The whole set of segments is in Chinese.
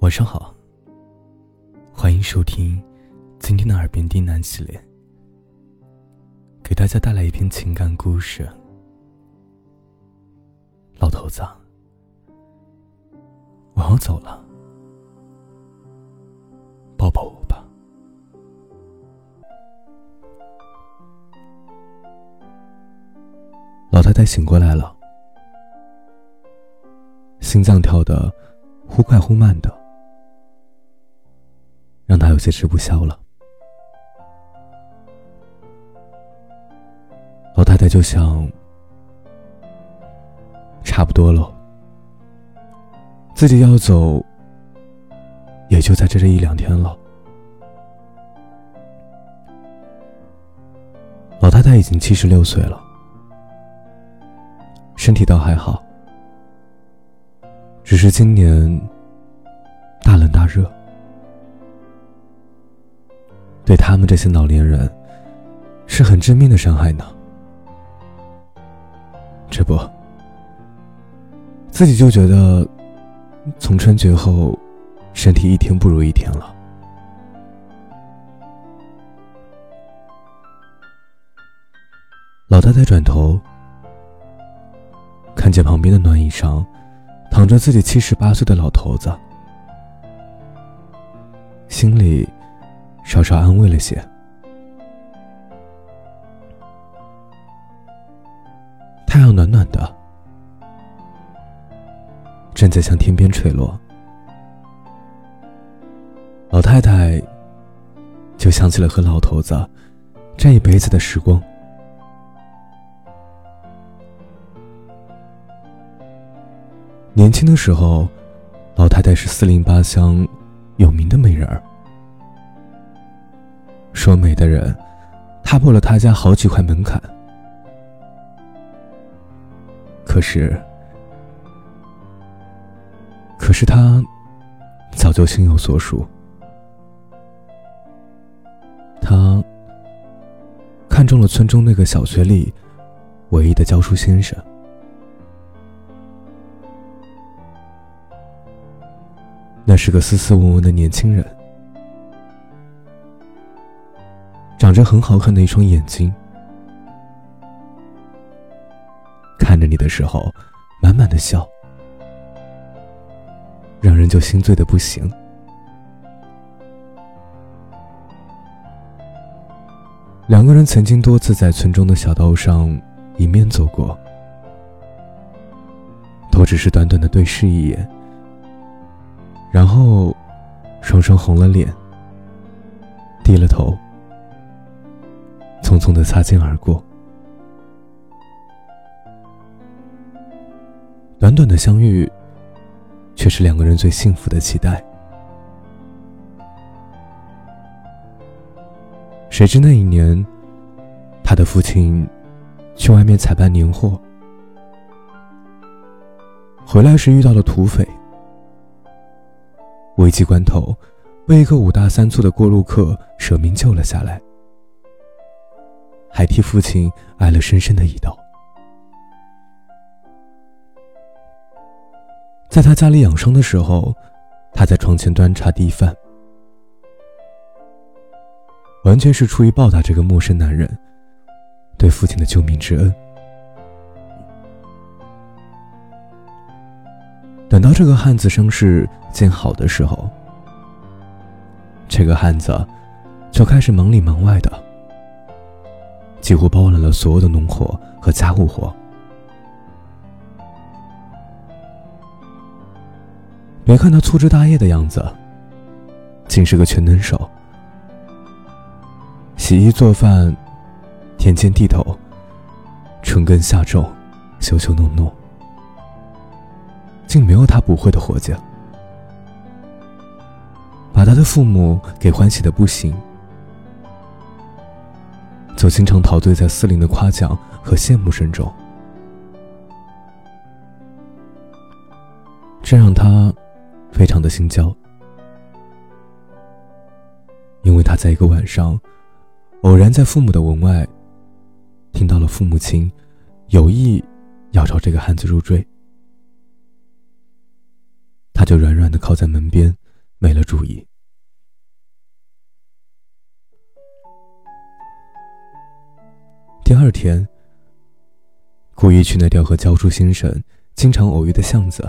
晚上好，欢迎收听今天的耳边低喃系列，给大家带来一篇情感故事。老头子，我要走了，抱抱我吧。老太太醒过来了，心脏跳得忽快忽慢的。让他有些吃不消了。老太太就想，差不多了，自己要走，也就在这这一两天了。老太太已经七十六岁了，身体倒还好，只是今年大冷大热。对他们这些老年人，是很致命的伤害呢。这不，自己就觉得，从春节后，身体一天不如一天了。老太太转头，看见旁边的暖椅上，躺着自己七十八岁的老头子，心里。稍稍安慰了些。太阳暖暖的，正在向天边垂落。老太太就想起了和老头子这一辈子的时光。年轻的时候，老太太是四邻八乡有名的美人儿。说美的人，踏破了他家好几块门槛。可是，可是他早就心有所属。他看中了村中那个小学里唯一的教书先生。那是个斯斯文文的年轻人。长着很好看的一双眼睛，看着你的时候，满满的笑，让人就心醉的不行。两个人曾经多次在村中的小道上迎面走过，都只是短短的对视一眼，然后双双红了脸，低了头。匆匆的擦肩而过，短短的相遇，却是两个人最幸福的期待。谁知那一年，他的父亲去外面采办年货，回来时遇到了土匪，危急关头，被一个五大三粗的过路客舍命救了下来。还替父亲挨了深深的一刀。在他家里养伤的时候，他在床前端茶递饭，完全是出于报答这个陌生男人对父亲的救命之恩。等到这个汉子伤势见好的时候，这个汉子就开始忙里忙外的。几乎包揽了所有的农活和家务活。别看他粗枝大叶的样子，竟是个全能手。洗衣做饭，田间地头，春耕夏种，修修弄弄，竟没有他不会的活计，把他的父母给欢喜的不行。就经常陶醉在司令的夸奖和羡慕声中，这让他非常的心焦，因为他在一个晚上，偶然在父母的门外，听到了父母亲有意要找这个汉子入赘，他就软软的靠在门边，没了注意。第二天，故意去那条和教书先生经常偶遇的巷子，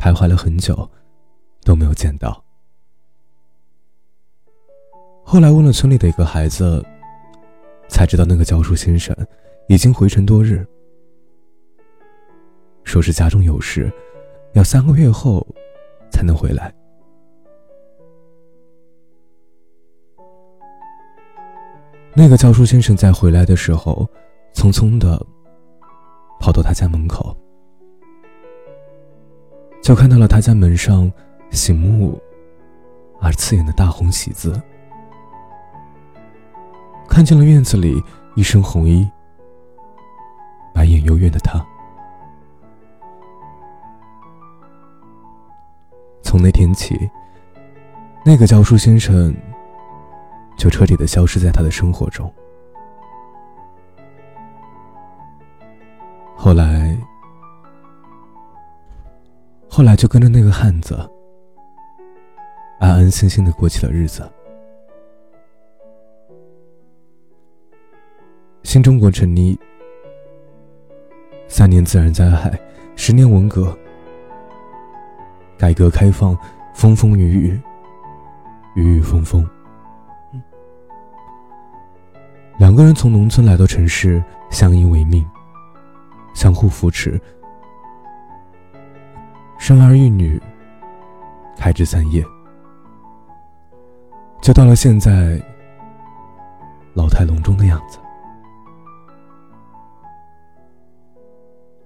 徘徊了很久，都没有见到。后来问了村里的一个孩子，才知道那个教书先生已经回城多日，说是家中有事，要三个月后才能回来。那个教书先生在回来的时候，匆匆的跑到他家门口，就看到了他家门上醒目而刺眼的大红喜字，看见了院子里一身红衣、满眼幽怨的他。从那天起，那个教书先生。就彻底的消失在他的生活中。后来，后来就跟着那个汉子，安安心心的过起了日子。新中国成立，三年自然灾害，十年文革，改革开放，风风雨雨，雨雨风风。两个人从农村来到城市，相依为命，相互扶持，生儿育女，开枝散叶，就到了现在老态龙钟的样子，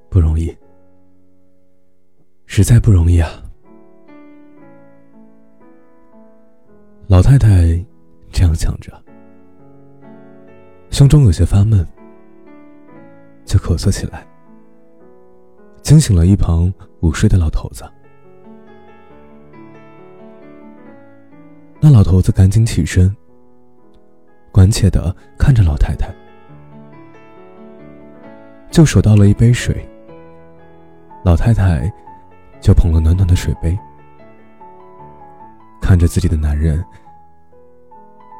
不容易，实在不容易啊！老太太这样想着。胸中有些发闷，就咳嗽起来，惊醒了一旁午睡的老头子。那老头子赶紧起身，关切的看着老太太，就手倒了一杯水。老太太就捧了暖暖的水杯，看着自己的男人，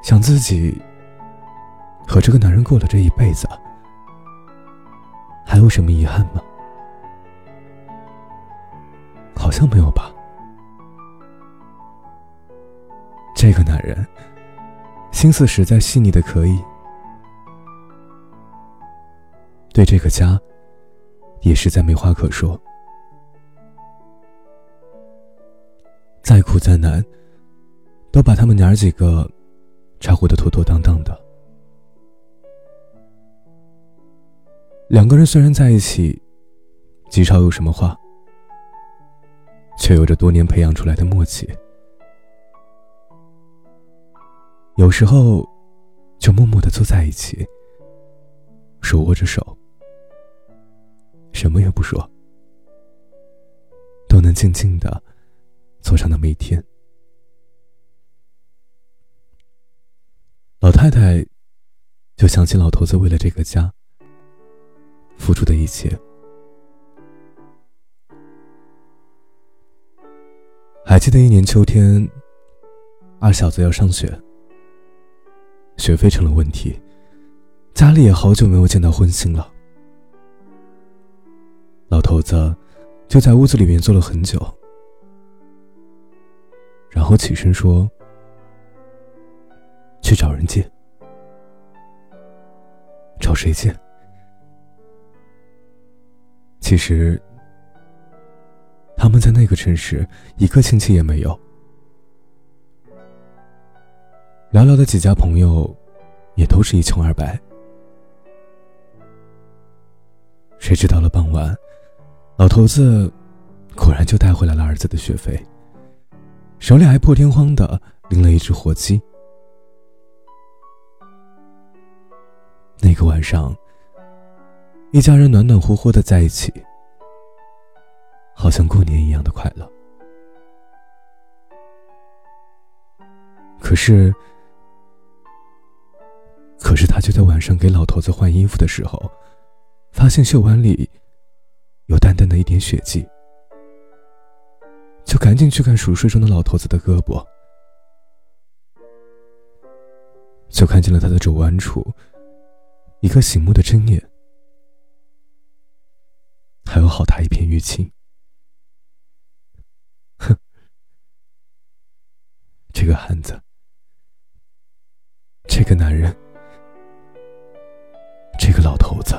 想自己。和这个男人过了这一辈子，还有什么遗憾吗？好像没有吧。这个男人心思实在细腻的可以，对这个家也实在没话可说。再苦再难，都把他们娘儿几个照顾的妥妥当当的。两个人虽然在一起，极少有什么话，却有着多年培养出来的默契。有时候，就默默的坐在一起，手握着手，什么也不说，都能静静的坐上那么一天。老太太就想起老头子为了这个家。付出的一切。还记得一年秋天，二小子要上学，学费成了问题，家里也好久没有见到荤腥了。老头子就在屋子里面坐了很久，然后起身说：“去找人借。”找谁借？其实，他们在那个城市一个亲戚也没有，寥寥的几家朋友，也都是一穷二白。谁知到了傍晚，老头子果然就带回来了儿子的学费，手里还破天荒的拎了一只活鸡。那个晚上。一家人暖暖和和的在一起，好像过年一样的快乐。可是，可是他就在晚上给老头子换衣服的时候，发现袖碗里有淡淡的一点血迹，就赶紧去看熟睡中的老头子的胳膊，就看见了他的肘弯处一个醒目的针眼，还有好大一片淤青。哼，这个汉子，这个男人，这个老头子，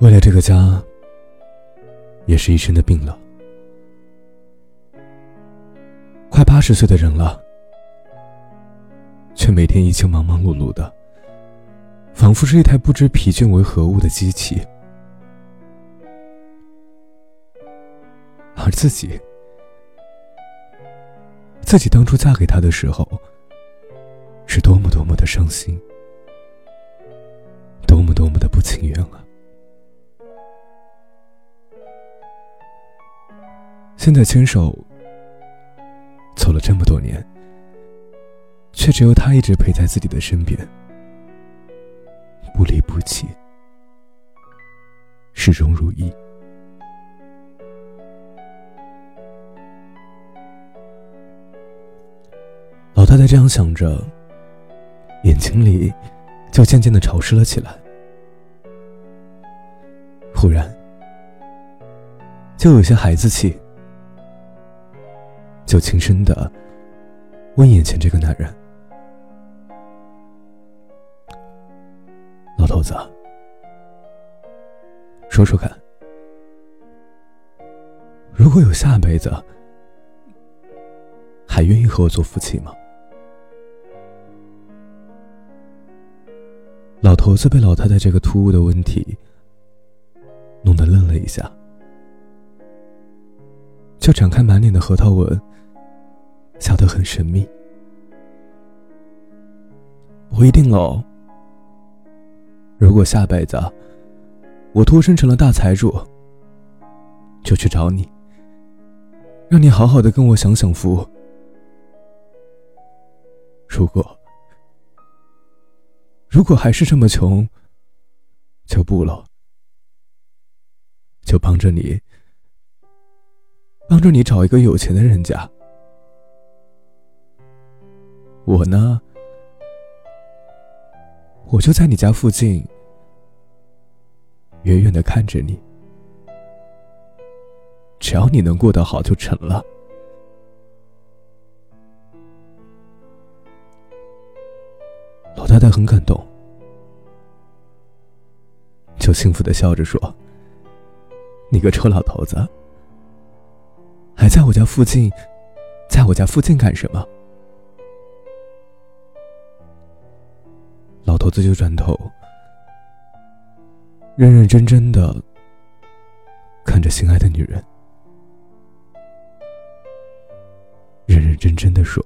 为了这个家。也是一身的病了，快八十岁的人了，却每天依旧忙忙碌碌的，仿佛是一台不知疲倦为何物的机器。而自己，自己当初嫁给他的时候，是多么多么的伤心，多么多么的不情愿啊！现在牵手走了这么多年，却只有他一直陪在自己的身边，不离不弃，始终如一。老太太这样想着，眼睛里就渐渐的潮湿了起来。忽然，就有些孩子气。就轻声的问眼前这个男人：“老头子，说说看，如果有下辈子，还愿意和我做夫妻吗？”老头子被老太太这个突兀的问题弄得愣了一下，就展开满脸的核桃纹。笑得很神秘，不一定喽。如果下辈子我脱身成了大财主，就去找你，让你好好的跟我享享福。如果如果还是这么穷，就不了，就帮着你，帮着你找一个有钱的人家。我呢，我就在你家附近，远远的看着你。只要你能过得好，就成了。老太太很感动，就幸福的笑着说：“你个臭老头子，还在我家附近，在我家附近干什么？”头子就转头，认认真真的看着心爱的女人，认认真真的说：“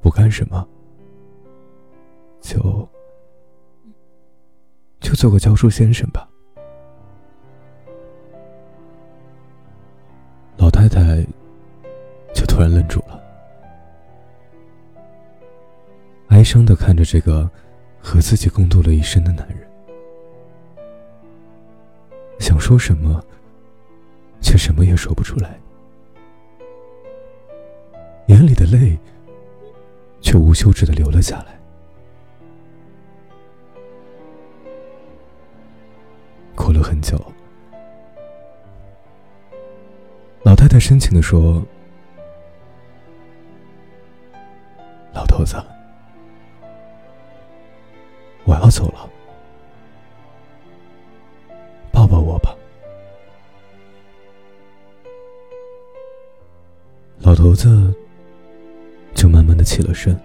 不干什么，就就做个教书先生吧。”哀伤的看着这个和自己共度了一生的男人，想说什么，却什么也说不出来，眼里的泪却无休止的流了下来。哭了很久，老太太深情的说：“老头子。”我走了，抱抱我吧。老头子就慢慢的起了身，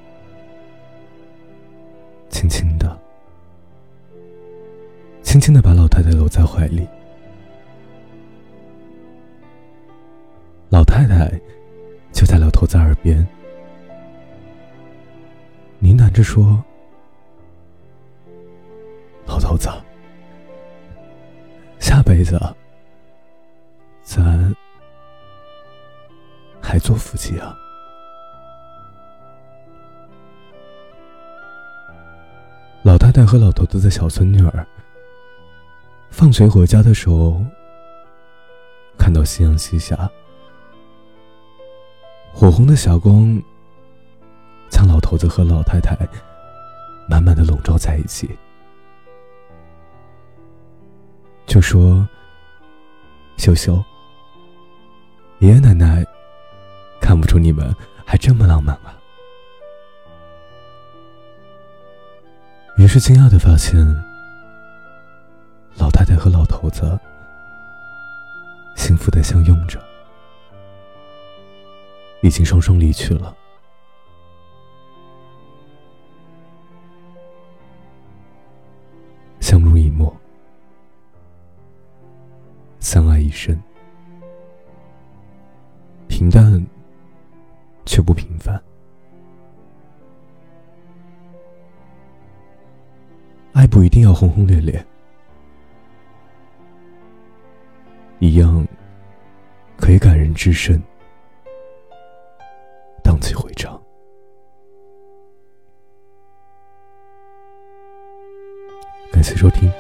轻轻的、轻轻的把老太太搂在怀里。老太太就在老头子耳边呢喃着说。子，下辈子咱还做夫妻啊？老太太和老头子的小孙女儿放学回家的时候，看到夕阳西下，火红的霞光将老头子和老太太满满的笼罩在一起。就说：“秀秀，爷爷奶奶看不出你们还这么浪漫啊。”于是惊讶的发现。老太太和老头子幸福的相拥着，已经双双离去了。生，平淡却不平凡。爱不一定要轰轰烈烈。一样，可以感人至深，荡气回肠。感谢收听。